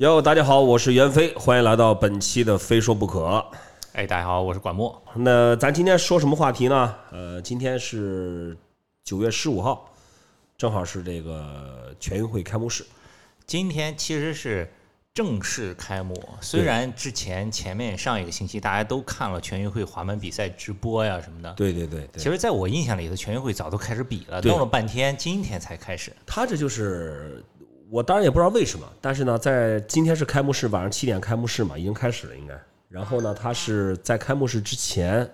哟，大家好，我是袁飞，欢迎来到本期的《非说不可》。哎，大家好，我是管墨。那咱今天说什么话题呢？呃，今天是九月十五号，正好是这个全运会开幕式。今天其实是正式开幕，虽然之前前面上一个星期大家都看了全运会滑板比赛直播呀什么的。对对对对。其实，在我印象里头，全运会早都开始比了，弄了半天，今天才开始。他这就是我当然也不知道为什么，但是呢，在今天是开幕式，晚上七点开幕式嘛，已经开始了应该。然后呢，他是在开幕式之前，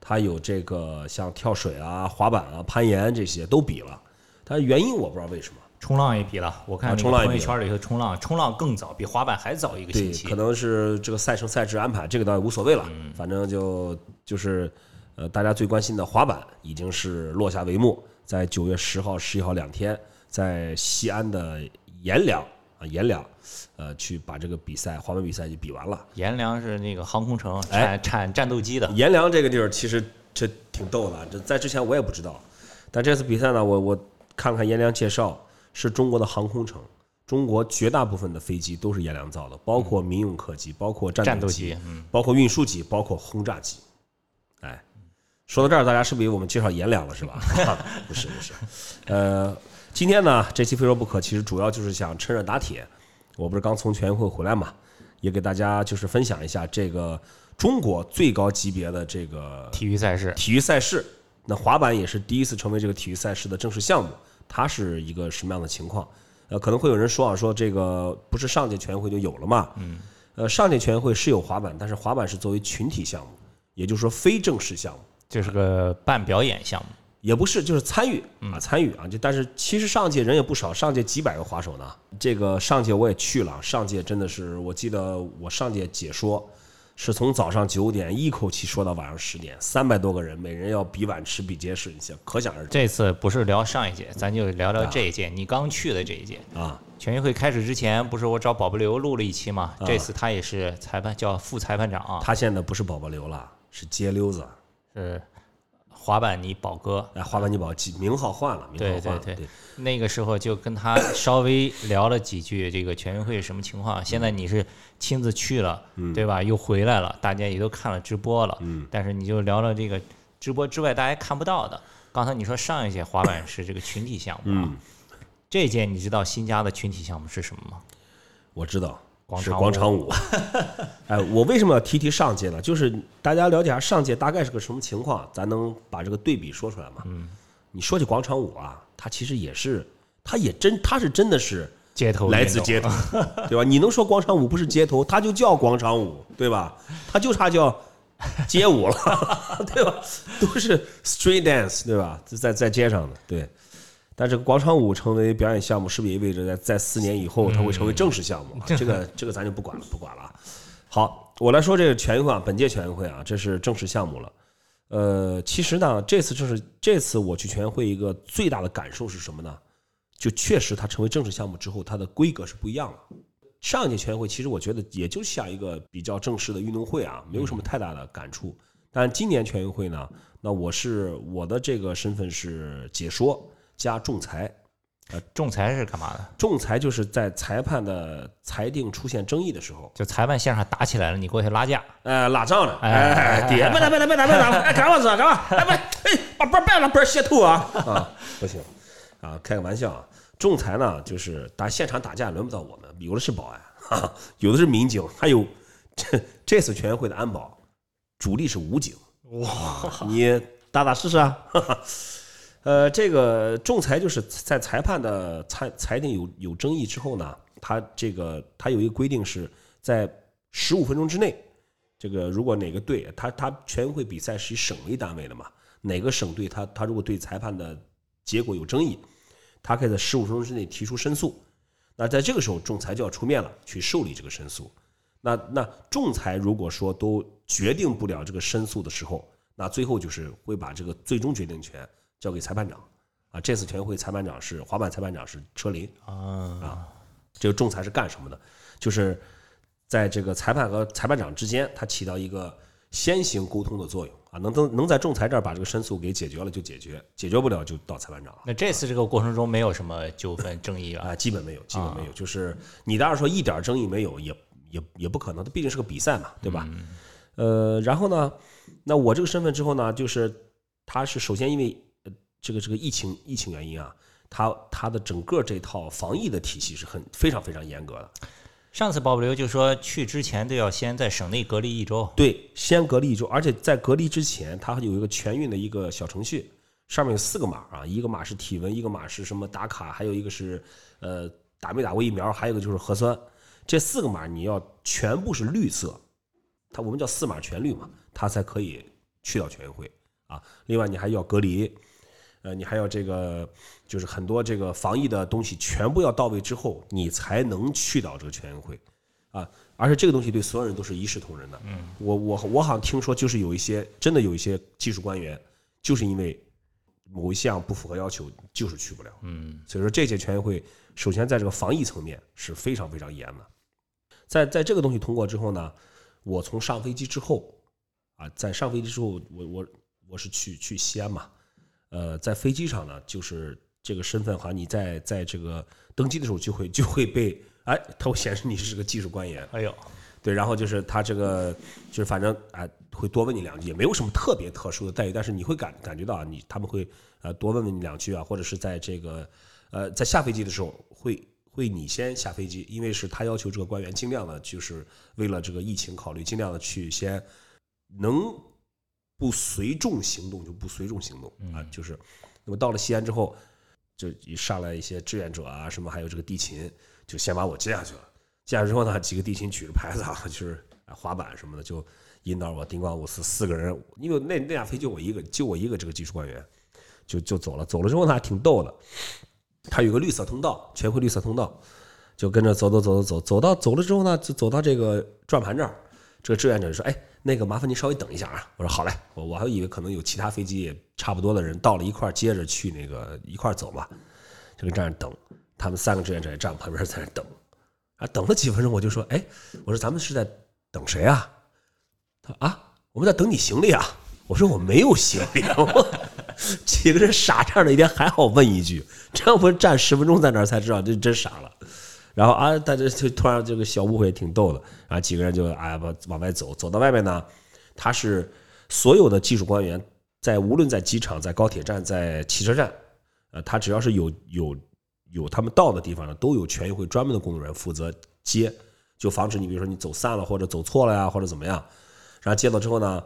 他有这个像跳水啊、滑板啊、攀岩这些都比了，但是原因我不知道为什么。冲浪也比了，我看冲浪圈里头冲浪，冲浪更早，比滑板还早一个星，期。可能是这个赛程赛制安排，这个倒也无所谓了。嗯反正就就是，呃，大家最关心的滑板已经是落下帷幕，在九月十号、十一号两天，在西安的阎良啊阎良，呃，去把这个比赛滑板比赛就比完了。阎良是那个航空城，哎产产战斗机的。阎良这个地儿其实这挺逗的，这在之前我也不知道，但这次比赛呢，我我看看阎良介绍，是中国的航空城，中国绝大部分的飞机都是阎良造的，包括民用客机，包括战战斗机包括运输机，包括轰炸机。哎，说到这儿，大家是不是以为我们介绍阎良了，是吧？不是，不是。呃，今天呢，这期非说不可，其实主要就是想趁热打铁。我不是刚从全运会回来嘛，也给大家就是分享一下这个中国最高级别的这个体育赛事。体育赛事。那滑板也是第一次成为这个体育赛事的正式项目，它是一个什么样的情况？呃，可能会有人说啊，说这个不是上届全运会就有了嘛？嗯。呃，上届全运会是有滑板，但是滑板是作为群体项目，也就是说非正式项目，这是个半表演项目，也不是就是参与啊，参与啊。就但是其实上届人也不少，上届几百个滑手呢。这个上届我也去了，上届真的是，我记得我上届解说是从早上九点一口气说到晚上十点，三百多个人，每人要比碗吃比结实，你想可想而知这次不是聊上一届，咱就聊聊这一届，你刚去的这一届。啊。全运会开始之前，不是我找宝宝刘录了一期吗？这次他也是裁判，叫副裁判长啊，他现在不是宝宝刘了，是街溜子。是滑板泥宝哥。哎，滑板你宝记名号换了，名号换了，对对对那个时候就跟他稍微聊了几句，这个全运会什么情况？现在你是亲自去了，对吧？又回来了，大家也都看了直播了，嗯但是你就聊了这个直播之外大家看不到的。刚才你说上一届滑板是这个群体项目这届你知道新加的群体项目是什么吗？我知道是广场广场舞。哎，我为什么要提提上届呢？就是大家了解下上届大概是个什么情况，咱能把这个对比说出来吗？嗯，你说起广场舞啊，它其实也是，它也真，它是真的是街头来自街头，对吧？你能说广场舞不是街头，它就叫广场舞，对吧？它就差叫街舞了，对吧？都是 street dance，对吧？在在街上的，对。但这个广场舞成为表演项目，是不是也意味着在在四年以后它会成为正式项目啊？这个 这个咱就不管了，不管了啊。好，我来说这个全运会啊，本届全运会啊，这是正式项目了。呃，其实呢，这次正是这次我去全运会一个最大的感受是什么呢？就确实它成为正式项目之后，它的规格是不一样了。上一届全运会其实我觉得也就像一个比较正式的运动会啊，没有什么太大的感触。但今年全运会呢，那我是我的这个身份是解说加仲裁，仲裁是干嘛的？仲裁就是在裁判的裁定出现争议的时候，就裁判线上打起来了，你过去拉架。呃，拉仗了，哎哎，别别打别打别打别打，哎，干嘛子干嘛？哎别，哎，把板别让板卸头啊 啊，不行啊，开个玩笑啊。仲裁呢，就是打现场打架轮不到我们，有的是保安，哈哈，有的是民警，还有这这次全运会的安保主力是武警，哇，你打打试试啊。哈哈呃，这个仲裁就是在裁判的裁裁定有有争议之后呢，他这个他有一个规定是在十五分钟之内，这个如果哪个队他他全运会比赛是以省为单位的嘛，哪个省队他他如果对裁判的结果有争议，他可以在十五分钟之内提出申诉。那在这个时候，仲裁就要出面了，去受理这个申诉。那那仲裁如果说都决定不了这个申诉的时候，那最后就是会把这个最终决定权交给裁判长。啊，这次全运会裁判长是滑板裁判长是车林啊，这个仲裁是干什么的？就是在这个裁判和裁判长之间，他起到一个先行沟通的作用啊，能能能在仲裁这儿把这个申诉给解决了就解决，解决不了就到裁判长了。那这次这个过程中没有什么纠纷争议吧？啊，基本没有，基本没有。就是你当然说一点争议没有，也也也不可能，它毕竟是个比赛嘛，对吧？呃，然后呢，那我这个身份之后呢，就是他是首先因为呃这个这个疫情疫情原因啊，他他的整个这套防疫的体系是很非常非常严格的。上次保不留就说去之前都要先在省内隔离一周。对，先隔离一周，而且在隔离之前，它有一个全运的一个小程序，上面有四个码啊，一个码是体温，一个码是什么打卡，还有一个是呃打没打过疫苗，还有一个就是核酸。这四个码你要全部是绿色，它我们叫四码全绿嘛，它才可以去到全运会啊。另外你还要隔离，呃，你还要这个就是很多这个防疫的东西全部要到位之后，你才能去到这个全运会啊。而且这个东西对所有人都是一视同仁的。嗯，我我我好像听说，就是有一些真的有一些技术官员，就是因为某一项不符合要求，就是去不了。嗯，所以说这届全运会，首先在这个防疫层面是非常非常严的。在在这个东西通过之后呢，我从上飞机之后，啊，在上飞机之后，我我我是去去西安嘛，呃，在飞机上呢，就是这个身份好像你在在这个登机的时候就会就会被哎，它会显示你是个技术官员，哎呦，对，然后就是他这个就是反正哎会多问你两句，也没有什么特别特殊的待遇，但是你会感感觉到啊，你他们会呃多问问你两句啊，或者是在这个呃在下飞机的时候会会你先下飞机，因为是他要求这个官员尽量的就是为了这个疫情考虑，尽量的去先能不随众行动就不随众行动啊，就是那么到了西安之后，就一上来一些志愿者啊什么，还有这个地勤，就先把我接下去了。接下去之后呢，几个地勤举着牌子啊，就是啊滑板什么的，就引导我丁光五四四个人，因为那那架飞机就我一个，就我一个这个技术官员，就就走了。走了之后呢，还挺逗的，他有个绿色通道，全会绿色通道，就跟着走走走走走，走到走了之后呢，就走到这个转盘这儿，这个志愿者就说：“哎，那个麻烦您稍微等一下啊。”我说：“好嘞。”我我还以为可能有其他飞机差不多的人到了一块，接着去那个一块走嘛，就跟站着等。他们三个志愿者也站旁边在那等。啊，等了几分钟，我就说，哎，我说咱们是在等谁啊？他啊，我们在等你行李啊。我说我没有行李，我 几个人傻站着一天还好问一句，这要不站十分钟在那儿才知道，这真傻了。然后啊，大家就突然这个小误会挺逗的，然后几个人就哎往往外走，走到外面呢，他是所有的技术官员在无论在机场、在高铁站、在汽车站，呃，他只要是有有。有他们到的地方呢，都有全运会专门的工作人员负责接，就防止你比如说你走散了或者走错了呀，或者怎么样。然后接到之后呢，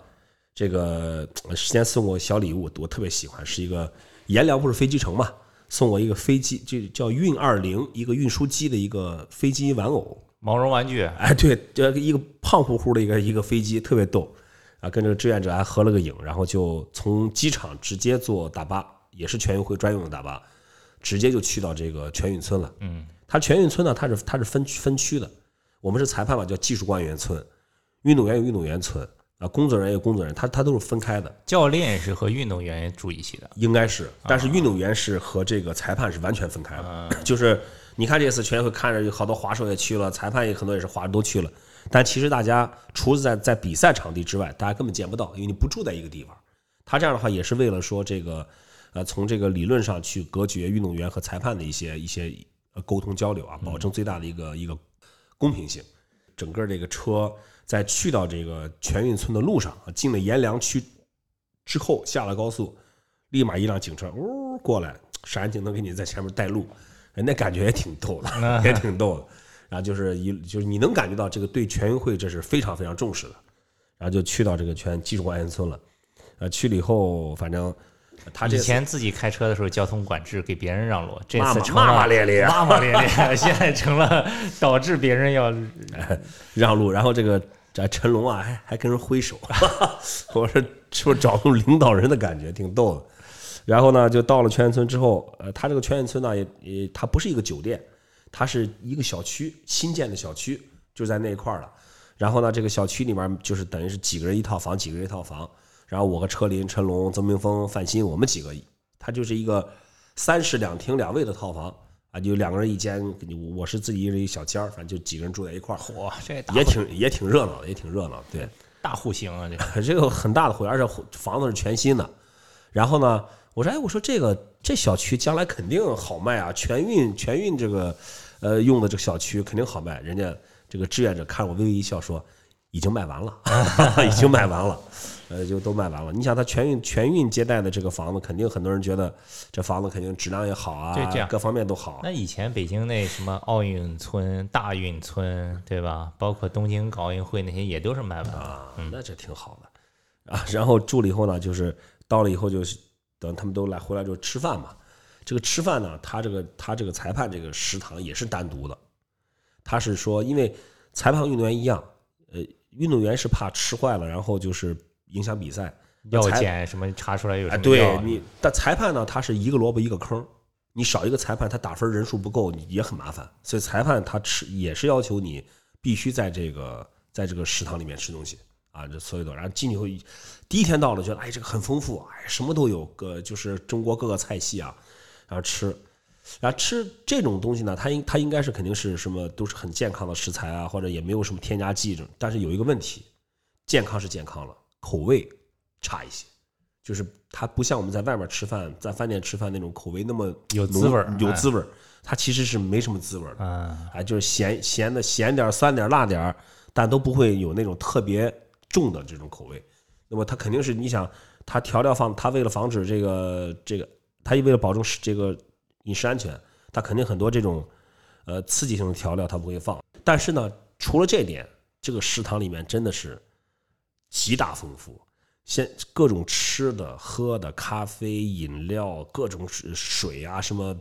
这个先送我小礼物，我特别喜欢，是一个阎良不是飞机城嘛，送我一个飞机，就叫运二零，一个运输机的一个飞机玩偶，毛绒玩具。哎，对，这一个胖乎乎的一个一个飞机，特别逗。啊，跟这个志愿者还合了个影，然后就从机场直接坐大巴，也是全运会专用的大巴。直接就去到这个全运村了。嗯，它全运村呢，它是它是分分区的。我们是裁判嘛，叫技术官员村；运动员有运动员村啊，工作人员有工作人员，他他都是分开的。教练是和运动员住一起的，应该是，但是运动员是和这个裁判是完全分开的。就是你看这次全运会，看着有好多滑手也去了，裁判也很多也是滑都去了。但其实大家除了在在比赛场地之外，大家根本见不到，因为你不住在一个地方。他这样的话也是为了说这个。呃，从这个理论上去隔绝运动员和裁判的一些一些呃沟通交流啊，保证最大的一个一个公平性。整个这个车在去到这个全运村的路上，进了阎良区之后，下了高速，立马一辆警车呜过来，闪人警灯给你在前面带路，那感觉也挺逗的，也挺逗的。然后就是一就是你能感觉到这个对全运会这是非常非常重视的。然后就去到这个全技术官员村了，呃，去了以后反正。他以前自己开车的时候交通管制，给别人让路，这次骂骂咧咧，骂骂咧咧，现在成了导致别人要 让路。然后这个这陈龙啊，还还跟人挥手，我说是不是找那种领导人的感觉，挺逗的。然后呢，就到了全运村之后，呃，他这个全运村呢，也也它不是一个酒店，它是一个小区，新建的小区，就在那一块儿了。然后呢，这个小区里面就是等于是几个人一套房，几个人一套房。然后我和车林、陈龙、曾明峰、范鑫，我们几个，他就是一个三室两厅两卫的套房啊，就两个人一间，我是自己一人一小间儿，反正就几个人住在一块儿。嚯，这也挺也挺热闹的，也挺热闹。对，大户型啊，这个 这个很大的会，而且房子是全新的。然后呢，我说哎，我说这个这小区将来肯定好卖啊，全运全运这个呃用的这个小区肯定好卖。人家这个志愿者看我微微一笑说，已经卖完了，已经卖完了，呃，就都卖完了。你想他全运全运接待的这个房子，肯定很多人觉得这房子肯定质量也好啊，对这样各方面都好。那以前北京那什么奥运村、大运村，对吧？包括东京搞奥运会那些也都是卖完了。啊，那这挺好的啊。然后住了以后呢，就是到了以后就是等他们都来回来就吃饭嘛。这个吃饭呢，他这个他这个裁判这个食堂也是单独的，他是说因为裁判和运动员一样，呃，运动员是怕吃坏了，然后就是影响比赛。要裁检什么查出来有哎，什么对你，但裁判呢，他是一个萝卜一个坑，你少一个裁判，他打分人数不够，你也很麻烦。所以裁判他吃也是要求你必须在这个在这个食堂里面吃东西啊，这所有的。然后进去后，第一天到了，觉得哎这个很丰富，哎什么都有，个就是中国各个菜系啊，然后吃。然后吃这种东西呢，它应它应该是肯定是什么都是很健康的食材啊，或者也没有什么添加剂这种。但是有一个问题，健康是健康了，口味差一些，就是它不像我们在外面吃饭，在饭店吃饭那种口味那么有滋味有滋味儿。它其实是没什么滋味儿的，嗯，啊，就是咸咸的咸点儿、酸点儿、辣点儿，但都不会有那种特别重的这种口味。那么它肯定是你想，它调料放，它为了防止这个这个，它为了保证这个饮食安全，它肯定很多这种呃刺激性的调料它不会放。但是呢，除了这点，这个食堂里面真的是极大丰富，现各种吃的、喝的、咖啡、饮料，各种水水啊，什么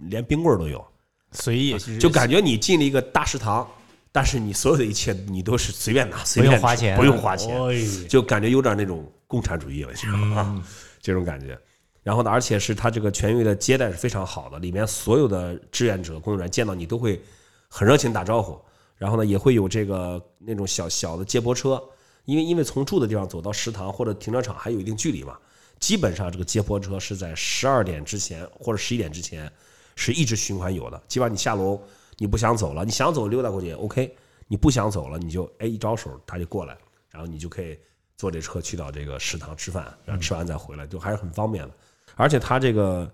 连冰棍儿都有。随意就感觉你进了一个大食堂，但是你所有的一切你都是随便拿，随不便花钱，不用花钱，哎就感觉有点那种共产主义了，你知道吗？这种感觉。然后呢，而且是他这个全运的接待是非常好的，里面所有的志愿者、工作人员见到你都会很热情打招呼。然后呢，也会有这个那种小小的接驳车，因为因为从住的地方走到食堂或者停车场还有一定距离嘛，基本上这个接驳车是在十二点之前或者十一点之前是一直循环有的。基本上你下楼你不想走了，你想走溜达过去 OK，你不想走了你就哎一招手他就过来，然后你就可以坐这车去到这个食堂吃饭，然后吃完再回来，就还是很方便的。而且他这个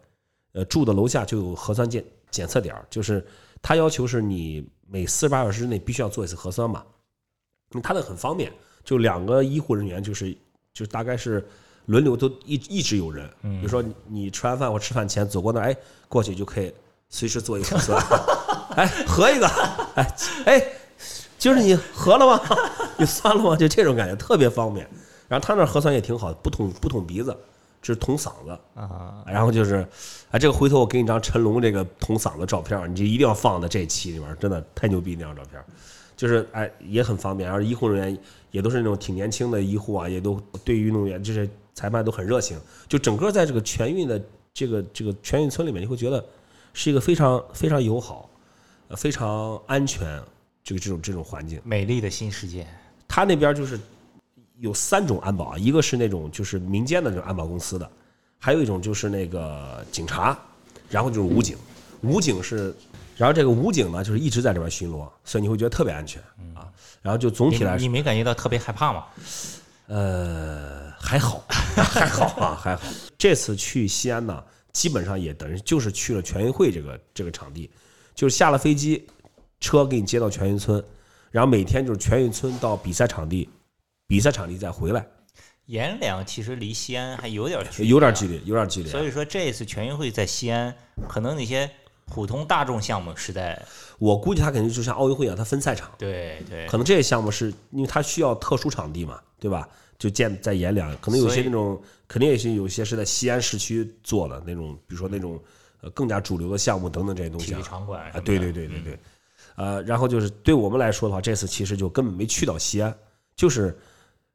呃住的楼下就有核酸检检测点，就是他要求是你每四十八小时之内必须要做一次核酸嘛，那他的很方便，就两个医护人员就是就大概是轮流都一一直有人，比如说你你吃完饭或吃饭前走过那儿，哎过去就可以随时做一个核酸，哎合一个，哎哎就是你合了吗？你酸了吗？就这种感觉特别方便。然后他那核酸也挺好，不捅不捅鼻子，只是捅嗓子。啊，然后就是，哎，这个回头我给你张成龙这个捅嗓子照片，你就一定要放在这期里面，真的太牛逼那张照片儿，就是哎也很方便，而医护人员也都是那种挺年轻的医护啊，也都对运动员就是裁判都很热情，就整个在这个全运的这个这个全运村里面，你会觉得是一个非常非常友好，呃非常安全这个这种这种环境。美丽的新世界，他那边就是有三种安保啊，一个是那种就是民间的那种安保公司的，还有一种就是那个警察，然后就是武警。武警是，然后这个武警呢就是一直在这边巡逻，所以你会觉得特别安全啊。然后就总体来说你，没感觉到特别害怕吗？呃，还好，还好啊，还好。这次去西安呢，基本上也等于就是去了全运会这个这个场地，就是下了飞机，车给你接到全运村，然后每天就是全运村到比赛场地，比赛场地再回来，阎良其实离西安还有点距离，有点距。离，有点距离。所以说这次全运会在西安，可能那些普通大众项目是在我估计他肯定就像奥运会一样，他分赛场，对对可能这些项目是因为它需要特殊场地嘛，对吧？就建在阎良，可能有些那种，肯定也是有些是在西安市区做的那种，比如说那种呃更加主流的项目等等这些东西啊体育。场馆啊，对对对对对，呃，然后就是对我们来说的话，这次其实就根本没去到西安，就是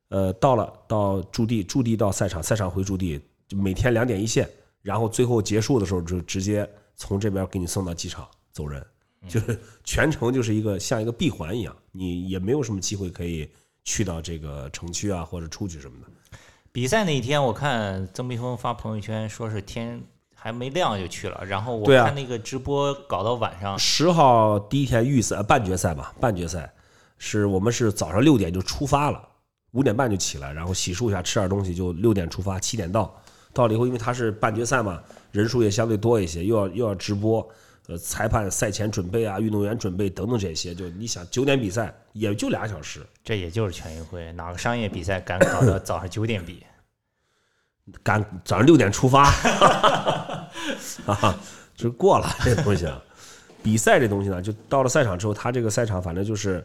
呃到了到驻地，驻地到赛场，赛场回驻地，就每天两点一线，然后最后结束的时候就直接从这边给你送到机场走人，就是全程就是一个像一个闭环一样，你也没有什么机会可以去到这个城区啊或者出去什么的。比赛那一天，我看曾碧峰发朋友圈说是天还没亮就去了，然后我看那个直播搞到晚上，十号第一天预赛呃半决赛吧，半决赛是我们是早上六点就出发了，五点半就起来，然后洗漱一下，吃点东西，就六点出发，七点到。到了以后，因为他是半决赛嘛，人数也相对多一些，又要又要直播，呃，裁判赛前准备啊，运动员准备等等这些，就你想九点比赛也就俩小时，这也就是全运会，哪个商业比赛敢搞到早上九点比？赶早上六点出发，啊，就过了这东西。比赛这东西呢，就到了赛场之后，他这个赛场反正就是，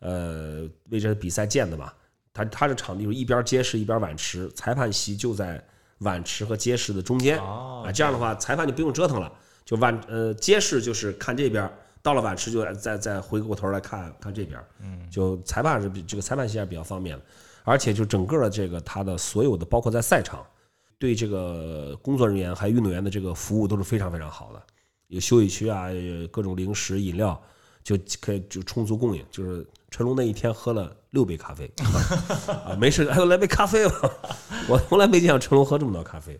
呃，为这比赛建的嘛。他他这场地就是一边街市一边碗池，裁判席就在碗池和街市的中间哦啊。这样的话，裁判就不用折腾了，就碗呃街市就是看这边，到了碗池就再再回过头来看看这边。嗯，就裁判是比这个裁判席还是比较方便的，而且就整个的这个他的所有的，包括在赛场。对这个工作人员还有运动员的这个服务都是非常非常好的，有休息区啊，有各种零食饮料，就可以就充足供应。就是成龙那一天喝了六杯咖啡啊，没事，还有来杯咖啡吧。我从来没见过成龙喝这么多咖啡。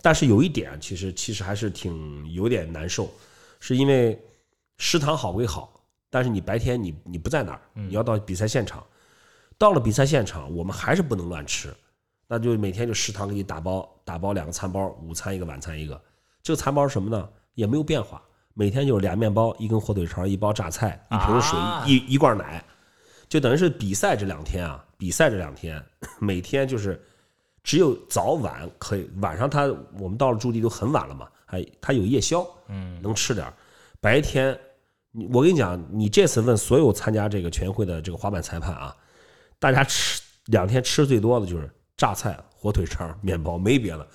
但是有一点，其实其实还是挺有点难受，是因为食堂好归好，但是你白天你你不在那儿，你要到比赛现场，到了比赛现场，我们还是不能乱吃。那就每天就食堂给你打包打包两个餐包，午餐一个，晚餐一个。这个餐包是什么呢？也没有变化，每天就是俩面包，一根火腿肠，一包榨菜，一瓶水，啊一一罐奶，就等于是比赛这两天啊，比赛这两天每天就是只有早晚可以，晚上他我们到了驻地都很晚了嘛，还他有夜宵，嗯，能吃点儿。白天，我跟你讲，你这次问所有参加这个全运会的这个滑板裁判啊，大家吃两天吃最多的就是榨菜、火腿肠、面包，没别的，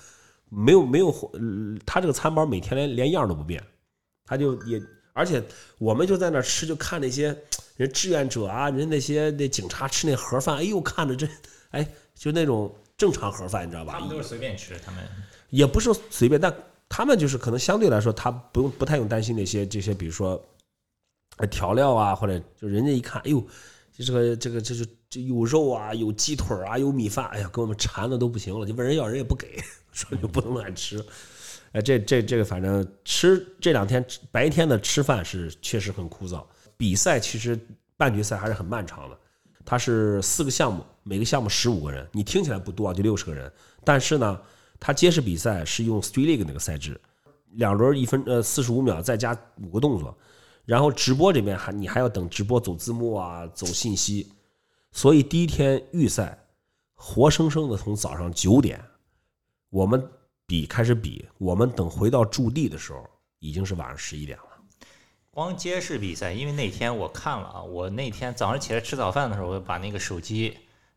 没有没有他这个餐包每天连连样都不变，他就也，而且我们就在那吃，就看那些人志愿者啊，人那些那警察吃那盒饭，哎呦，看着这，哎，就那种正常盒饭，你知道吧？他们都是随便吃，他们也不是随便，但他们就是可能相对来说，他不用不太用担心那些这些，比如说调料啊，或者就人家一看，哎呦，这个这个这是这有肉啊，有鸡腿啊，有米饭，哎呀，给我们馋的都不行了，就问人要人也不给，说就不能乱吃。哎，这这这个反正吃这两天白天的吃饭是确实很枯燥。比赛其实半决赛还是很漫长的，它是四个项目，每个项目十五个人，你听起来不多啊，就六十个人，但是呢，它街市比赛是用 Street League 那个赛制，两轮一分呃四十五秒再加五个动作，然后直播这边还你还要等直播走字幕啊，走信息，所以第一天预赛活生生的从早上九点，我们比开始比，我们等回到驻地的时候已经是晚上十一点了。光街市比赛，因为那天我看了啊，我那天早上起来吃早饭的时候，我把那个手机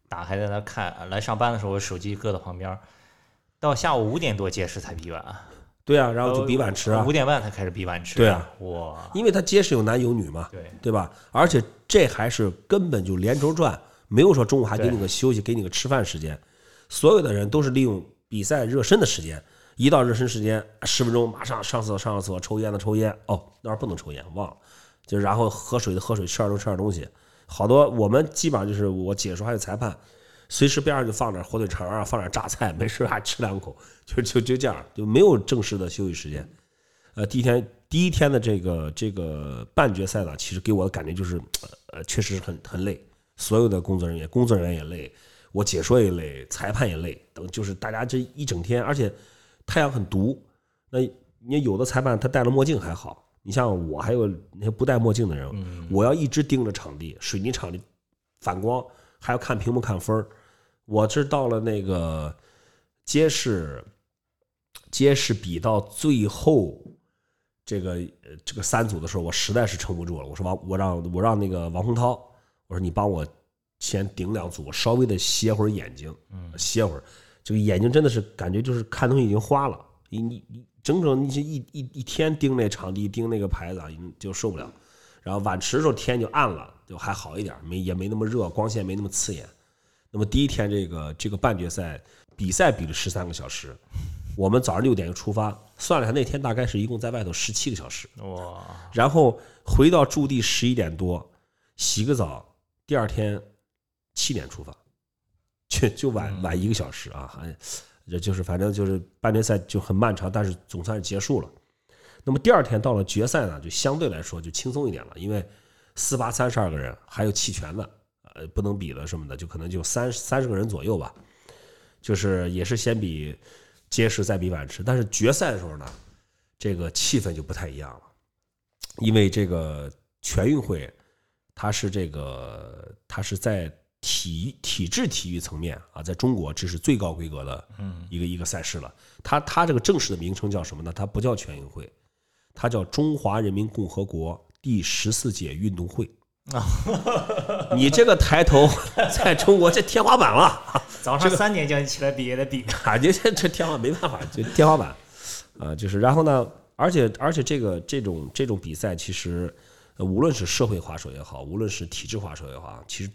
打开在那看，来上班的时候我手机搁到旁边，到下午五点多街市才比完，对啊，然后就比碗吃啊。五，点半才开始比碗吃，对啊，哇，因为他街市有男有女嘛，对，对吧？而且这还是根本就连轴转，没有说中午还给你个休息，给你个吃饭时间。所有的人都是利用比赛热身的时间，一到热身时间十分钟，马上上厕所上厕所，抽烟的抽烟，哦，那儿不能抽烟，忘了。就然后喝水的喝水，吃点东吃点东西。好多我们基本上就是我解说还有裁判，随时边上就放点火腿肠啊，放点榨菜，没事还吃两口，就就就这样，就没有正式的休息时间。呃，第一天第一天的这个这个半决赛呢，其实给我的感觉就是，呃，确实很很累，所有的工作人员工作人员也累，我解说也累，裁判也累，等就是大家这一整天，而且太阳很毒，那你有的裁判他戴了墨镜还好，你像我还有那些不戴墨镜的人，我要一直盯着场地，水泥场地反光，还要看屏幕看分儿我这到了那个街市，街市比到最后这个呃这个三组的时候，我实在是撑不住了。我说王，我让我让那个王洪涛，我说你帮我先顶两组，我稍微的歇会儿眼睛，嗯，歇会儿。这个眼睛真的是感觉就是看东西已经花了，你你你整整你这一一一天盯那场地盯那个牌子啊，已经就受不了。然后晚池的时候天就暗了，就还好一点，没也没那么热，光线没那么刺眼。那么第一天这个这个半决赛比赛比了十三个小时，我们早上六点就出发，算了一下那天大概是一共在外头十七个小时，哇，然后回到驻地十一点多，洗个澡，第二天七点出发，就就晚晚一个小时啊，还这就是反正就是半决赛就很漫长，但是总算是结束了。那么第二天到了决赛呢，就相对来说就轻松一点了，因为四八三十二个人，还有弃权的，呃，呃不能比了什么的，就可能就三三十个人左右吧，就是也是先比结实再比晚池，但是决赛的时候呢，这个气氛就不太一样了，因为这个全运会它是这个它是在体体制体育层面啊，在中国这是最高规格的一个一个赛事了。它它这个正式的名称叫什么呢？它不叫全运会，它叫中华人民共和国第十四届运动会。你这个抬头在中国这天花板了，早上三点叫你起来比也得比。感觉这这天花板没办法，就天花板啊，就是然后呢，而且而且这个这种这种比赛，其实呃无论是社会滑手也好，无论是体制滑手也好，其实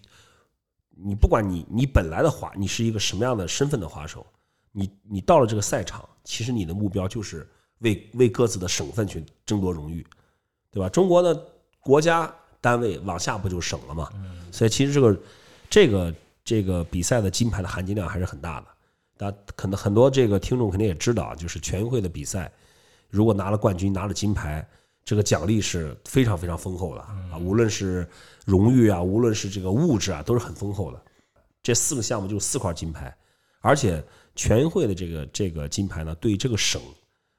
你不管你你本来的滑，你是一个什么样的身份的滑手，你你到了这个赛场，其实你的目标就是为为各自的省份去争夺荣誉，对吧？中国的国家单位往下不就省了嘛？所以其实这个这个这个比赛的金牌的含金量还是很大的。那可能很多这个听众肯定也知道，就是全运会的比赛，如果拿了冠军，拿了金牌，这个奖励是非常非常丰厚的啊，无论是荣誉啊，无论是这个物质啊，都是很丰厚的。这四个项目就四块金牌，而且全运会的这个这个金牌呢，对这个省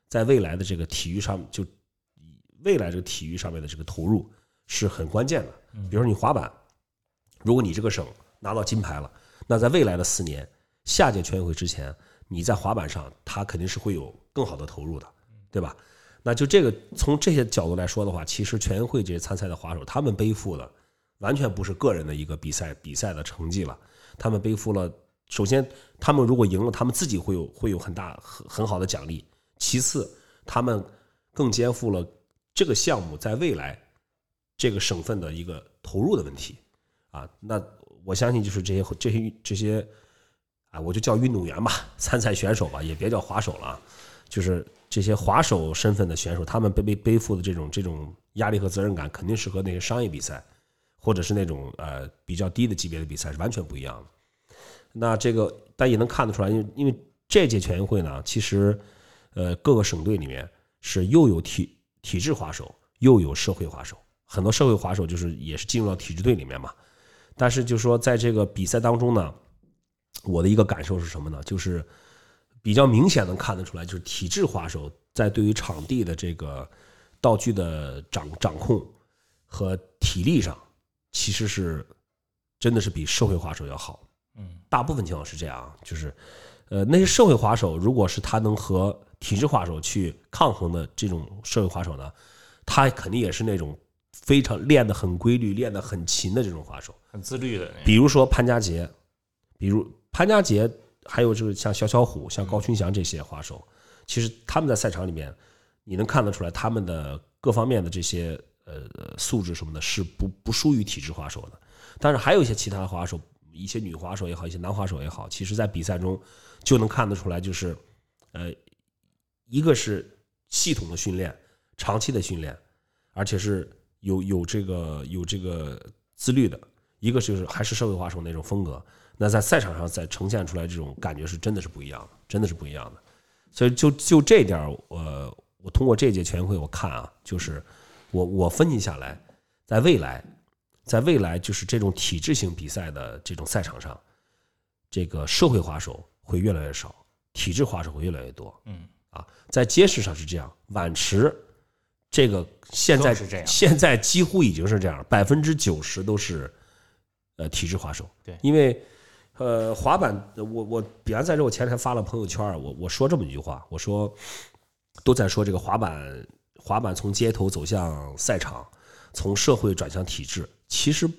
在未来的这个体育上，就未来这个体育上面的这个投入是很关键的。比如说你滑板，如果你这个省拿到金牌了，那在未来的四年，下届全运会之前，你在滑板上，它肯定是会有更好的投入的，对吧？那就这个从这些角度来说的话，其实全运会这些参赛的滑手，他们背负的完全不是个人的一个比赛比赛的成绩了，他们背负了，首先他们如果赢了，他们自己会有会有很大很很好的奖励，其次他们更肩负了这个项目在未来这个省份的一个投入的问题。啊。那我相信就是这些这些这些啊，我就叫运动员吧，参赛选手吧，也别叫滑手了，就是这些滑手身份的选手，他们背背背负的这种这种压力和责任感，肯定是和那些商业比赛或者是那种呃比较低的级别的比赛是完全不一样的。那这个大家也能看得出来，因为因为这届全运会呢，其实呃各个省队里面是又有体体制滑手，又有社会滑手，很多社会滑手就是也是进入到体制队里面嘛。但是就是说在这个比赛当中呢，我的一个感受是什么呢？就是比较明显能看得出来，就是体制滑手在对于场地的这个道具的掌掌控和体力上，其实是真的是比社会滑手要好。嗯，大部分情况是这样啊，就是呃那些社会滑手，如果是他能和体制滑手去抗衡的这种社会滑手呢，他肯定也是那种非常练得很规律、练得很勤的这种滑手。很自律的。比如说潘佳杰，比如潘佳杰，还有就是像小小虎、像高群祥这些滑手，其实他们在赛场里面，你能看得出来他们的各方面的这些呃素质什么的，是不不输于体制滑手的。但是还有一些其他的滑手，一些女滑手也好，一些男滑手也好，其实在比赛中就能看得出来，就是呃，一个是系统的训练，长期的训练，而且是有有这个有这个自律的。一个就是还是社会滑手那种风格，那在赛场上再呈现出来这种感觉是真的是不一样，真的是不一样的。所以就就这点儿，我我通过这届全运会我看啊，就是我我分析下来，在未来，在未来就是这种体制性比赛的这种赛场上，这个社会滑手会越来越少，体制滑手会越来越多。嗯，啊，在街市上是这样，碗池这个现在是这样现在几乎已经是这样，百分之九十都是呃体制滑手。对因为呃滑板，我我比完赛之后，前两天发了朋友圈，我我说这么一句话，我说都在说这个滑板滑板从街头走向赛场，从社会转向体制，其实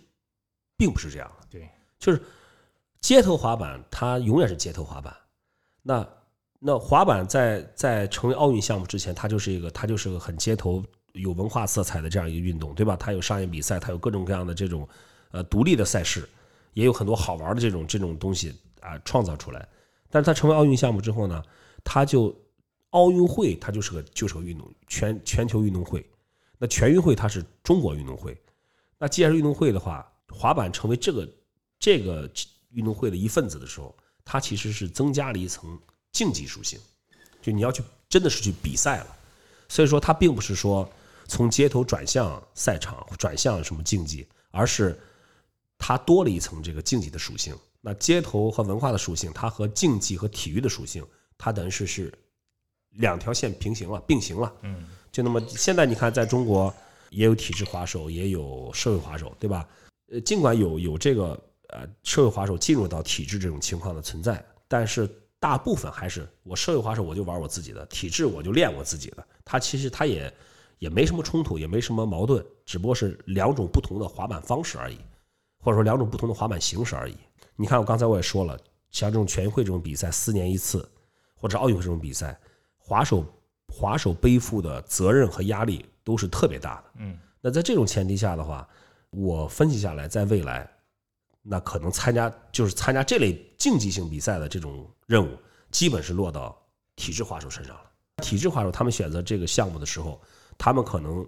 并不是这样的。对，就是街头滑板，它永远是街头滑板。那那滑板在在成为奥运项目之前，它就是一个它就是个很街头有文化色彩的这样一个运动，对吧？它有商业比赛，它有各种各样的这种呃独立的赛事，也有很多好玩的这种这种东西啊创造出来。但是它成为奥运项目之后呢，它就奥运会它就是个就是个运动全全球运动会。那全运会它是中国运动会，那既然是运动会的话，滑板成为这个这个运动会的一份子的时候，它其实是增加了一层竞技属性，就你要去真的是去比赛了。所以说，它并不是说从街头转向赛场，转向什么竞技，而是它多了一层这个竞技的属性。那街头和文化的属性，它和竞技和体育的属性，它等于是是两条线平行了，并行了。嗯，就那么现在你看，在中国也有体制滑手，也有社会滑手，对吧？呃，尽管有有这个呃社会滑手进入到体制这种情况的存在，但是大部分还是我社会滑手我就玩我自己的，体制我就练我自己的。它其实它也也没什么冲突，也没什么矛盾，只不过是两种不同的滑板方式而已，或者说两种不同的滑板形式而已。你看，我刚才我也说了，像这种全运会这种比赛，四年一次，或者奥运会这种比赛，滑手滑手背负的责任和压力都是特别大的。嗯，那在这种前提下的话，我分析下来，在未来，那可能参加就是参加这类竞技性比赛的这种任务，基本是落到体制滑手身上了。体制滑手他们选择这个项目的时候，他们可能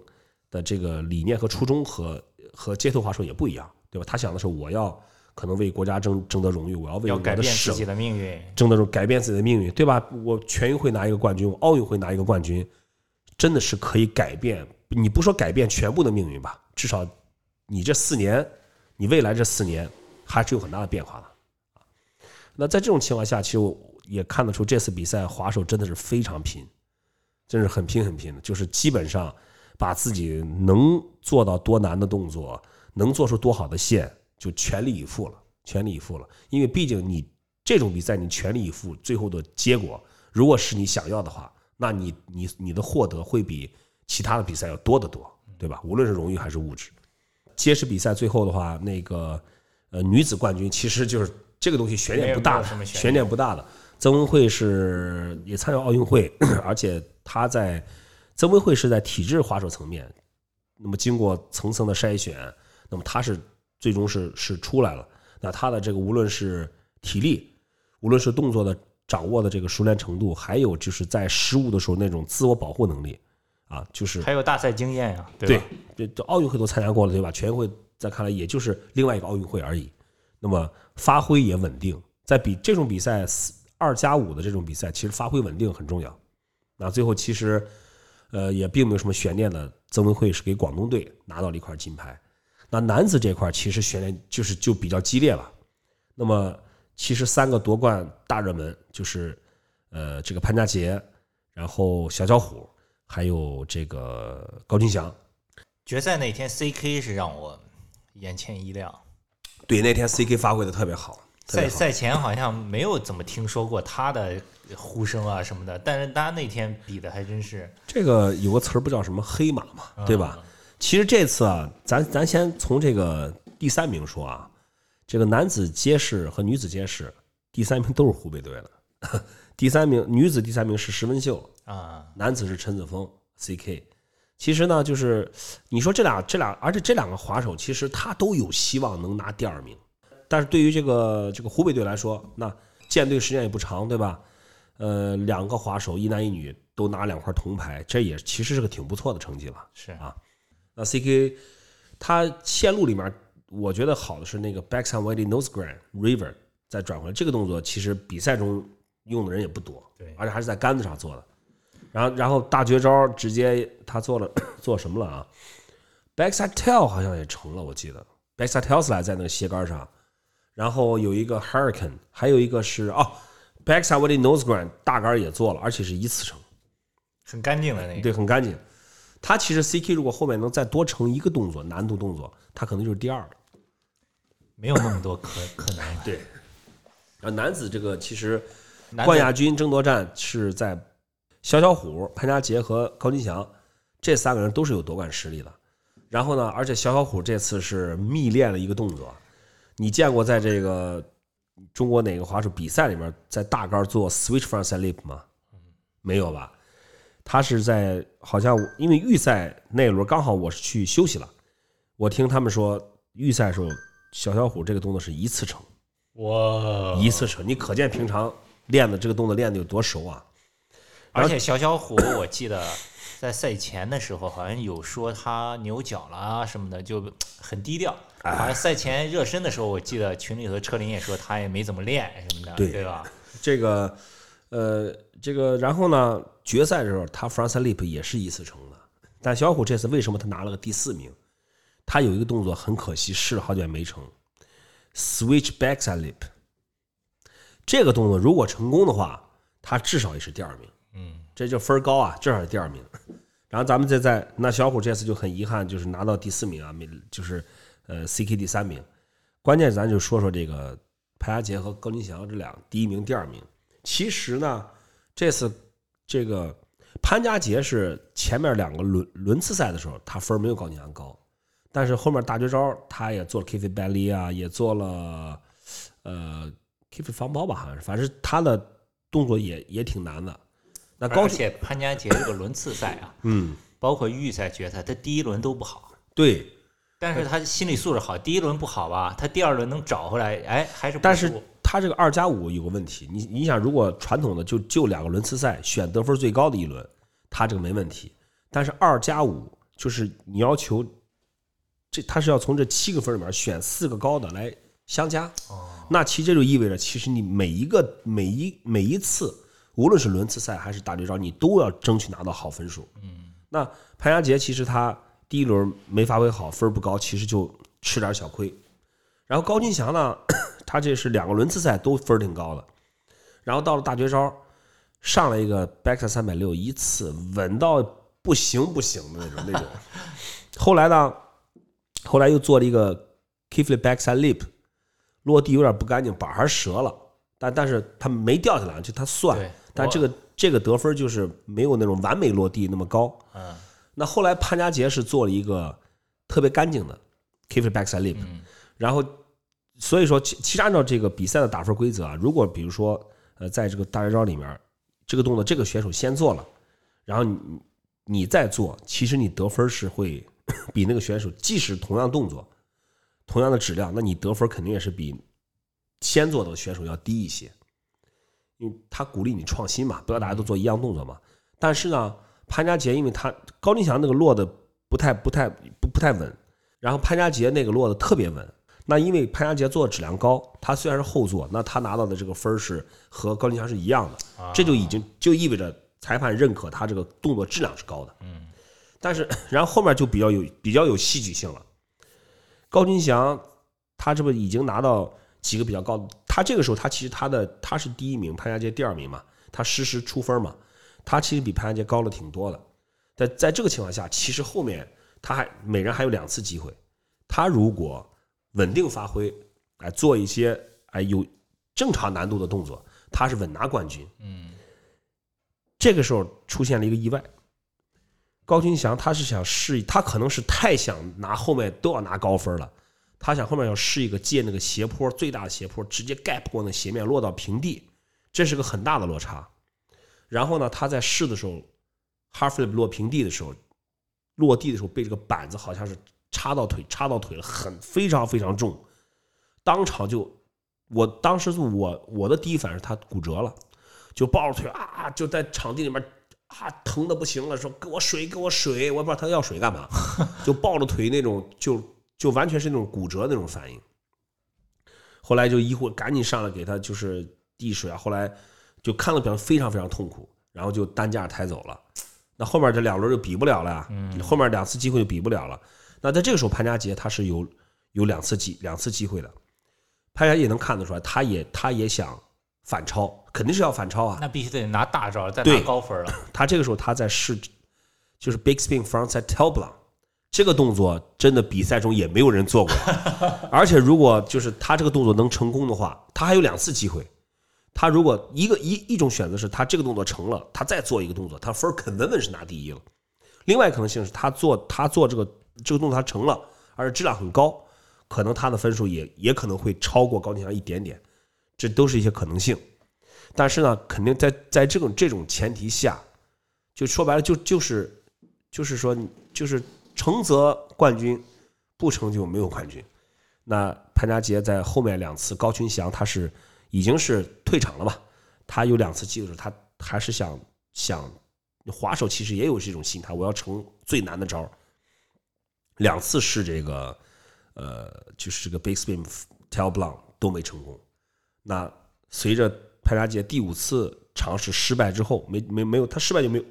的这个理念和初衷和和街头滑手也不一样，对吧？他想的是我要可能为国家争争得荣誉，我要为要我的省改变自己的命运。争得改变自己的命运，对吧？我全运会拿一个冠军，我奥运会拿一个冠军，真的是可以改变。你不说改变全部的命运吧，至少你这四年，你未来这四年还是有很大的变化的。那在这种情况下，其实我也看得出这次比赛滑手真的是非常拼，真是很拼很拼的，就是基本上把自己能做到多难的动作，能做出多好的线，就全力以赴了，全力以赴了。因为毕竟你这种比赛，你全力以赴，最后的结果如果是你想要的话，那你你你的获得会比其他的比赛要多得多，对吧？无论是荣誉还是物质。街式比赛最后的话，那个呃女子冠军其实就是这个东西悬念不大的悬念不大的。曾文慧是也参加奥运会，而且她在曾文慧是在体制滑手层面，那么经过层层的筛选，那么她是最终是是出来了。那他的这个无论是体力，无论是动作的掌握的这个熟练程度，还有就是在失误的时候那种自我保护能力啊，就是还有大赛经验呀，对这奥运会都参加过了，对吧？全运会在看来也就是另外一个奥运会而已。那么发挥也稳定，在比这种比赛四二加五的这种比赛，其实发挥稳定很重要。那最后其实呃也并没有什么悬念的，曾文慧是给广东队拿到了一块金牌。那男子这块其实悬念就是就比较激烈了。那么其实三个夺冠大热门就是呃这个潘佳杰，然后小小虎，还有这个高金祥。决赛那天 CK 是让我眼前一亮，对，那天 CK 发挥的特别好，赛赛前好像没有怎么听说过他的呼声啊什么的，但是他那天比的还真是，这个有个词儿不叫什么黑马嘛，对吧？其实这次啊，咱咱先从这个第三名说啊，这个男子街式和女子街式第三名都是湖北队的，第三名女子第三名是石文秀，啊，男子是陈子峰 CK。其实呢，就是你说这俩这俩，而且这两个滑手其实他都有希望能拿第二名，但是对于这个这个湖北队来说，那建队时间也不长，对吧？呃，两个滑手一男一女都拿两块铜牌，这也其实是个挺不错的成绩了。是啊那 CK 他线路里面，我觉得好的是那个 backside wide nose grind river 再转回来这个动作，其实比赛中用的人也不多，对而且还是在杆子上做的。然后，然后大绝招直接他做了做什么了啊？backside tail 好像也成了，我记得 backside tail slide 在那个斜杆上，然后有一个 hurricane，还有一个是哦 backside wide nose grind 大杆也做了，而且是一次成。很干净的那个，对，很干净。他其实 CK 如果后面能再多成一个动作，难度动作，他可能就是第二了。没有那么多可可能。对，然后男子这个其实冠亚军争夺战是在小小虎、潘佳杰和高金祥这三个人都是有夺冠实力的。然后呢，而且小小虎这次是密练了一个动作，你见过在这个中国哪个滑手比赛里面在大杆做 switch frontside leap 吗？没有吧？他是在好像因为预赛那一轮刚好我是去休息了，我听他们说预赛的时候小小虎这个动作是一次成。哇，一次成，你可见平常练的这个动作练的有多熟啊！而且小小虎，我记得在赛前的时候好像有说他扭脚了啊什么的，就很低调。哎好像赛前热身的时候，我记得群里头车林也说他也没怎么练什么的，对对吧？这个，呃，这个，然后呢，决赛的时候他 frontside leap 也是一次成的，但小虎这次为什么他拿了个第四名？他有一个动作很可惜，试了好久也没成，switch Backs Leap。这个动作如果成功的话，他至少也是第二名。嗯，这就分高啊，至少是第二名。然后咱们再在那小虎这次就很遗憾，就是拿到第四名啊，没就是呃 CK 第三名。关键咱就说说这个潘家杰和高金祥这俩第一名、第二名。其实呢，这次这个潘家杰是前面两个轮轮次赛的时候，他分没有高金祥高，但是后面大绝招他也做了 K 飞拜利啊，也做了呃 K 飞防包吧，好像是，反正他的动作也也挺难的。那高而且潘家杰这个轮次赛啊，嗯，包括预赛、决赛，他第一轮都不好，对，但是他心理素质好，第一轮不好吧，他第二轮能找回来，哎，还是不但是输他这个二加五有个问题，你你想，如果传统的就就两个轮次赛选得分最高的一轮，他这个没问题。但是二加五就是你要求这他是要从这七个分里面选四个高的来相加，哦那其实这就意味着，其实你每一个每一每一次，无论是轮次赛还是大绝招，你都要争取拿到好分数。嗯，那潘佳杰其实他第一轮没发挥好，分不高，其实就吃点小亏。然后高金祥呢，他这是两个轮次赛都分儿挺高的，然后到了大绝招，上了一个 back 三百六，一次稳到不行不行的那种那种。后来呢，后来又做了一个 kifly backside lip，落地有点不干净，板儿还折了，但但是他没掉下来，就他算，但这个这个得分就是没有那种完美落地那么高。嗯那后来潘佳杰是做了一个特别干净的 kifly backside lip，、嗯然后所以说其其实按照这个比赛的打分规则啊，如果比如说呃在这个大绝招里面这个动作这个选手先做了，然后你你再做，其实你得分是会比那个选手即使同样动作、同样的质量，那你得分肯定也是比先做的选手要低一些，因为他鼓励你创新嘛，不要大家都做一样动作嘛。但是呢，潘家杰因为他高金祥那个落的不太不太不不太稳，然后潘家杰那个落的特别稳。那因为潘家杰做的质量高，他虽然是后座，那他拿到的这个分儿是和高金祥是一样的，这就已经就意味着裁判认可他这个动作质量是高的。嗯，但是然后后面就比较有比较有戏剧性了。高金祥他这不已经拿到几个比较高的，他这个时候他其实他的他是第一名，潘家杰第二名嘛，他实时出分嘛，他其实比潘家杰高了挺多的。在在这个情况下，其实后面他还每人还有两次机会，他如果稳定发挥，哎，做一些哎有正常难度的动作，他是稳拿冠军。嗯，这个时候出现了一个意外，高金祥他是想试，他可能是太想拿后面都要拿高分了，他想后面要试一个借那个斜坡最大的斜坡，直接 gap 过那斜面落到平地，这是个很大的落差。然后呢，他在试的时候，half flip 落平地的时候，落地的时候被这个板子好像是插到腿，插到腿了，很非常非常重，当场就，我当时我我的第一反应是他骨折了。就抱着腿啊，就在场地里面啊，疼的不行了，说给我水，给我水，我也不知道他要水干嘛，就抱着腿那种，就就完全是那种骨折那种反应。后来就医护赶紧上来给他就是递水啊，后来就看了表现非常非常痛苦，然后就担架抬走了。那后面这两轮就比不了了呀，后面两次机会就比不了了。那在这个时候，潘佳杰他是有有两次机两次机会的，潘家杰也能看得出来，他也他也想反超，肯定是要反超啊。那必须得拿大招，再拿高分了。他这个时候他在试，就是 big spin frontside tail blunt 这个动作，真的比赛中也没有人做过。而且如果就是他这个动作能成功的话，他还有两次机会。他如果一个一一种选择是他这个动作成了，他再做一个动作，他分儿肯稳稳是拿第一了。另外可能性是他做他做这个这个动作他成了，而且质量很高，可能他的分数也也可能会超过高金祥一点点，这都是一些可能性。但是呢，肯定在在这种这种前提下，就说白了就就是就是说就是成则冠军，不成就没有冠军。那潘佳杰在后面两次，高群祥他是已经是退场了吧？他有两次机会，他还是想想滑手，其实也有这种心态，我要成最难的招。两次试这个呃，就是这个 base spin tail blunt 都没成功。那随着潘家杰第五次尝试失败之后，没没没有他失败就没有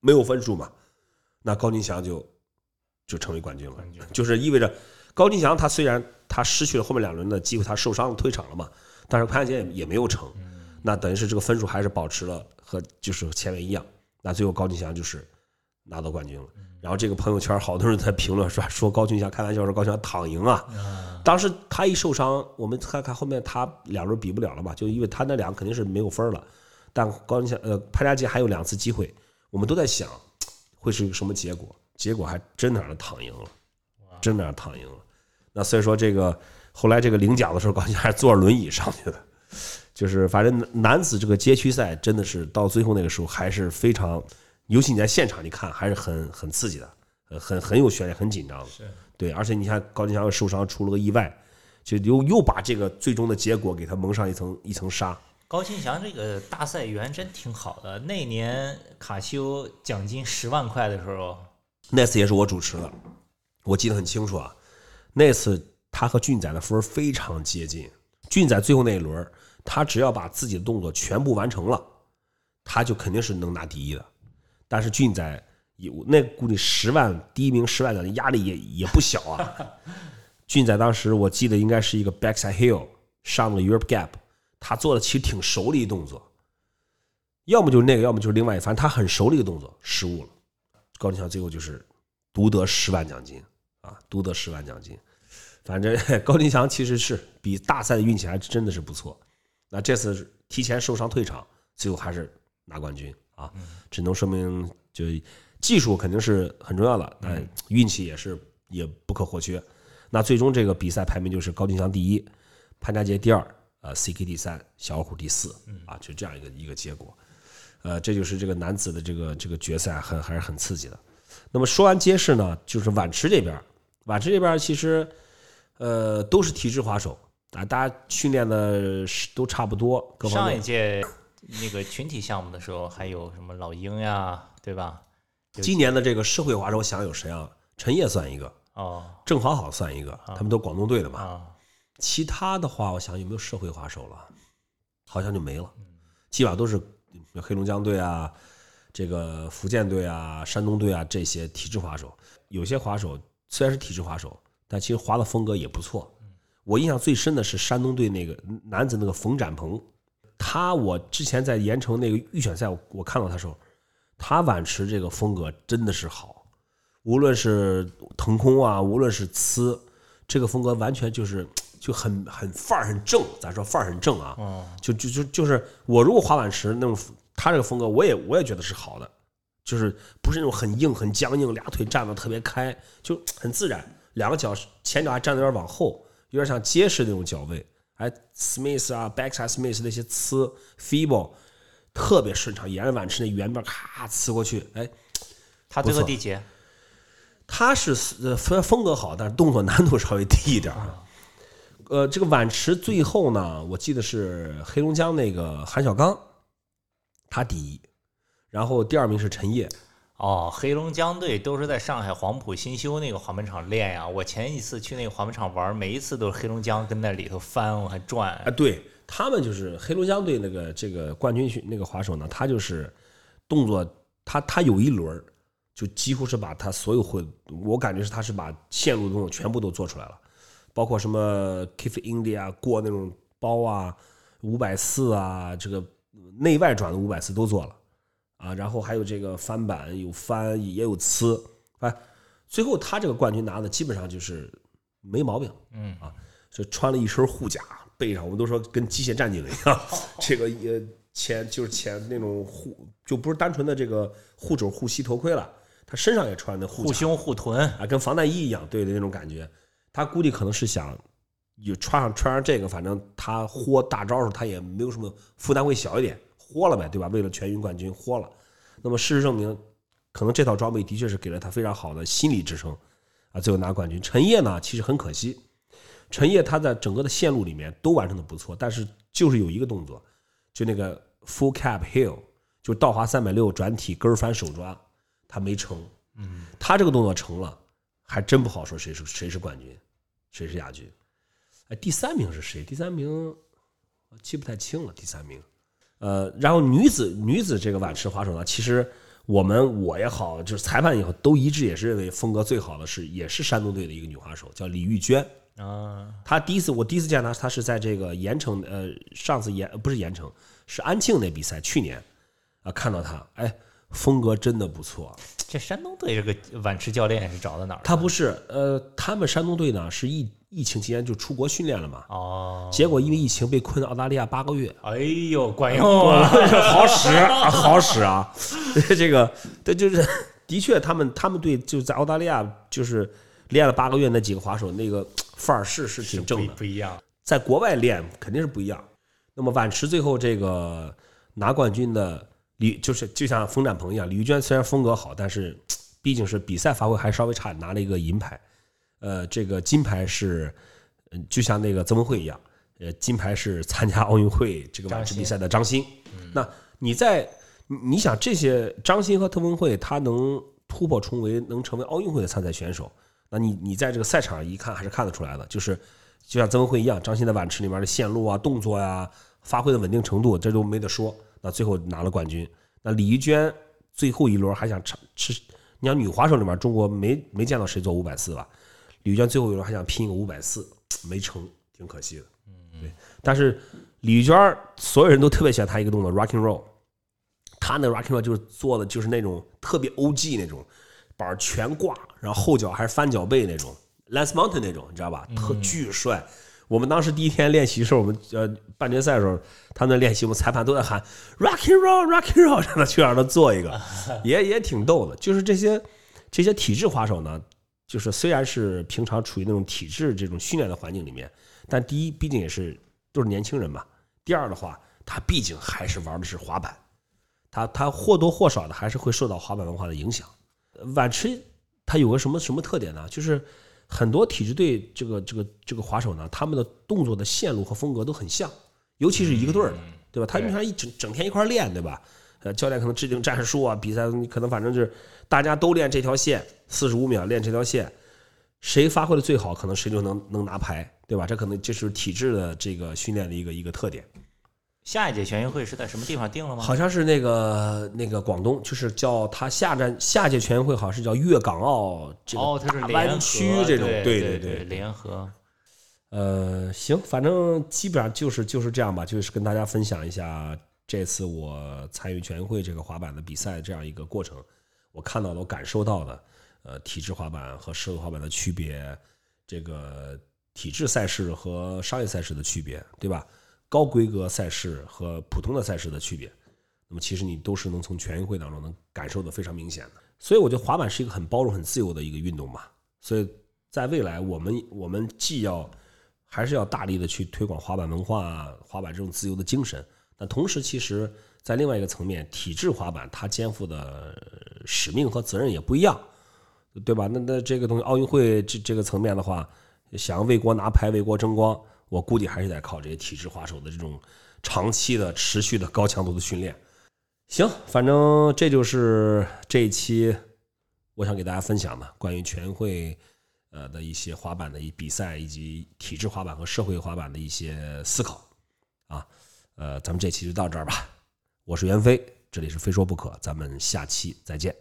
没有分数嘛，那高金祥就就成为冠军了，就是意味着高金祥他虽然他失去了后面两轮的机会，他受伤了退场了嘛，但是潘家杰也也没有成，那等于是这个分数还是保持了和就是前面一样。那最后高金祥就是拿到冠军了。然后这个朋友圈好多人在评论说说高俊翔开玩笑说高金祥躺赢啊。当时他一受伤，我们看看后面他两轮比不了了嘛，就因为他那两个肯定是没有分了。但高俊翔呃潘家杰还有两次机会，我们都在想会是一个什么结果，结果还真的让他躺赢了，真的让他躺赢了。那所以说这个后来这个领奖的时候，高俊祥还是坐着轮椅上去的，就是反正男子这个街区赛真的是到最后那个时候还是非常。尤其你在现场，你看还是很很刺激的，呃，很很有悬念，很紧张的。是对，而且你看高金祥又受伤，出了个意外，就又又把这个最终的结果给他蒙上一层一层纱。高金祥这个大赛员真挺好的。那年卡西欧奖金十万块的时候，那次也是我主持的，我记得很清楚啊。那次他和俊仔的分非常接近，俊仔最后那一轮，他只要把自己的动作全部完成了，他就肯定是能拿第一的。但是俊仔有那估计十万第一名十万奖的压力也也不小啊。俊仔当时我记得应该是一个 backside hill 上了 Europe gap，他做的其实挺熟的一动作，要么就是那个，要么就是另外一，反正他很熟的一个动作失误了。高金强最后就是独得十万奖金啊，独得十万奖金。反正 高金强其实是比大赛的运气还真的是不错。那这次提前受伤退场，最后还是拿冠军。啊，只能说明就技术肯定是很重要的，但运气也是也不可或缺。那最终这个比赛排名就是高金祥第一，潘佳杰第二，呃，CK 第三，小虎第四，啊，就这样一个一个结果。呃，这就是这个男子的这个这个决赛，很还是很刺激的。那么说完街市呢，就是碗池这边，碗池这边其实呃都是体质滑手啊，大家训练的都差不多。各方上一届。那个群体项目的时候，还有什么老鹰呀，对吧？今年的这个社会滑手，我想有谁啊？陈烨算一个哦，郑好好算一个，他们都广东队的嘛。啊，其他的话，我想有没有社会滑手了？好像就没了，基本上都是黑龙江队啊，这个福建队啊、山东队啊这些体制滑手。有些滑手虽然是体制滑手，但其实滑的风格也不错。我印象最深的是山东队那个男子那个冯展鹏。他我之前在盐城那个预选赛，我看到他时候，他碗池这个风格真的是好，无论是腾空啊，无论是呲，这个风格完全就是就很很范儿很正，咱说范儿很正啊，就就就就是我如果滑碗池那种，他这个风格我也我也觉得是好的，就是不是那种很硬很僵硬，俩腿站的特别开，就很自然，两个脚前脚还站的有点往后，有点像结实那种脚位。哎，Smith 啊，Backside Smith 那些呲 f e e b l e 特别顺畅，沿着碗池那圆边咔呲过去，哎，他最后第几？他是呃风风格好，但是动作难度 稍微低一点啊。呃，这个碗池最后呢，我记得是黑龙江那个韩小刚，他第一，然后第二名是陈烨。哦，黑龙江队都是在上海黄埔新修那个滑板场练呀。我前一次去那个滑板场玩，每一次都是黑龙江跟那里头翻，我还转。啊，对他们就是黑龙江队那个这个冠军那个滑手呢，他就是动作，他他有一轮就几乎是把他所有会，我感觉是他是把线路动作全部都做出来了，包括什么 Kiff India 过那种包啊，五百四啊，这个内外转的五百四都做了。啊，然后还有这个翻板，有翻也有呲，哎，最后他这个冠军拿的基本上就是没毛病，嗯啊，就穿了一身护甲，背上我们都说跟机械战警一样，这个也前就是前那种护，就不是单纯的这个护肘护膝头盔了，他身上也穿的护胸护臀啊，跟防弹衣一样，对的那种感觉，他估计可能是想有穿上穿上这个，反正他豁大招时候他也没有什么负担会小一点。豁了呗，对吧？为了全运冠军豁了。那么事实证明，可能这套装备的确是给了他非常好的心理支撑啊。最后拿冠军，陈烨呢，其实很可惜。陈烨他在整个的线路里面都完成的不错，但是就是有一个动作，就那个 full cap hill，就倒滑三百六转体跟翻手抓，他没成。嗯，他这个动作成了，还真不好说谁是谁是冠军，谁是亚军。哎，第三名是谁？第三名记不太清了。第三名。呃，然后女子女子这个碗池滑手呢，其实我们我也好，就是裁判也好，都一致也是认为风格最好的是也是山东队的一个女滑手，叫李玉娟。啊，她第一次我第一次见她，她是在这个盐城，呃，上次盐不是盐城，是安庆那比赛，去年啊看到她，哎，风格真的不错。这山东队这个碗池教练是找的哪儿的？他不是，呃，他们山东队呢是疫疫情期间就出国训练了嘛，哦，结果因为疫情被困在澳大利亚八个月，哎呦，管用啊！好使啊，好使啊！这个，这就是的确，他们他们队就在澳大利亚就是练了八个月，那几个滑手那个范儿是是挺正的，不一样。在国外练肯定是不一样。那么碗池最后这个拿冠军的李，就是就像冯展鹏一样，李玉娟虽然风格好，但是毕竟是比赛发挥还稍微差，拿了一个银牌。呃，这个金牌是，嗯，就像那个曾文慧一样，呃，金牌是参加奥运会这个晚池比赛的张欣。那你在你你想这些张欣和特文慧，他能突破重围，能成为奥运会的参赛选手，那你你在这个赛场上一看还是看得出来的，就是就像曾文慧一样，张欣在碗池里面的线路啊、动作呀、发挥的稳定程度，这都没得说。那最后拿了冠军。那李玉娟最后一轮还想尝吃，你像女滑手里面，中国没没见到谁做五百四吧？李玉娟最后一轮还想拼个五百四，没成，挺可惜的。嗯，对。但是李玉娟所有人都特别喜欢她一个动作 rocking roll，她那 rocking roll 就是做的就是那种特别 OG 那种板全挂，然后后脚还是翻脚背那种 Lance Mountain 那种，你知道吧？特巨帅。我们当时第一天练习的时候，我们呃半决赛的时候，他们练习，我们裁判都在喊 rocking roll，rocking roll，让他去让他做一个，也也挺逗的。就是这些这些体质滑手呢。就是虽然是平常处于那种体制这种训练的环境里面，但第一毕竟也是都是年轻人嘛。第二的话，他毕竟还是玩的是滑板，他他或多或少的还是会受到滑板文化的影响。晚池他有个什么什么特点呢？就是很多体制队这个这个这个滑手呢，他们的动作的线路和风格都很像，尤其是一个队儿的，对吧？他平常一整整天一块练，对吧？呃，教练可能制定战术啊，比赛你可能反正就是大家都练这条线，四十五秒练这条线，谁发挥的最好，可能谁就能能拿牌，对吧？这可能就是体制的这个训练的一个一个特点。下一届全运会是在什么地方定了吗？好像是那个那个广东，就是叫他下站下届全运会好像是叫粤港澳这个大湾区这种，对对对，联合。呃，行，反正基本上就是就是这样吧，就是跟大家分享一下。这次我参与全运会这个滑板的比赛这样一个过程，我看到了，我感受到的，呃，体质滑板和社会滑板的区别，这个体制赛事和商业赛事的区别，对吧？高规格赛事和普通的赛事的区别，那么其实你都是能从全运会当中能感受的非常明显的。所以我觉得滑板是一个很包容、很自由的一个运动嘛。所以在未来，我们我们既要还是要大力的去推广滑板文化、滑板这种自由的精神。那同时，其实，在另外一个层面，体制滑板它肩负的使命和责任也不一样，对吧？那那这个东西，奥运会这这个层面的话，想要为国拿牌、为国争光，我估计还是得靠这些体制滑手的这种长期的、持续的高强度的训练。行，反正这就是这一期我想给大家分享的关于全运会呃的一些滑板的一比赛，以及体制滑板和社会滑板的一些思考啊。呃，咱们这期就到这儿吧。我是袁飞，这里是非说不可，咱们下期再见。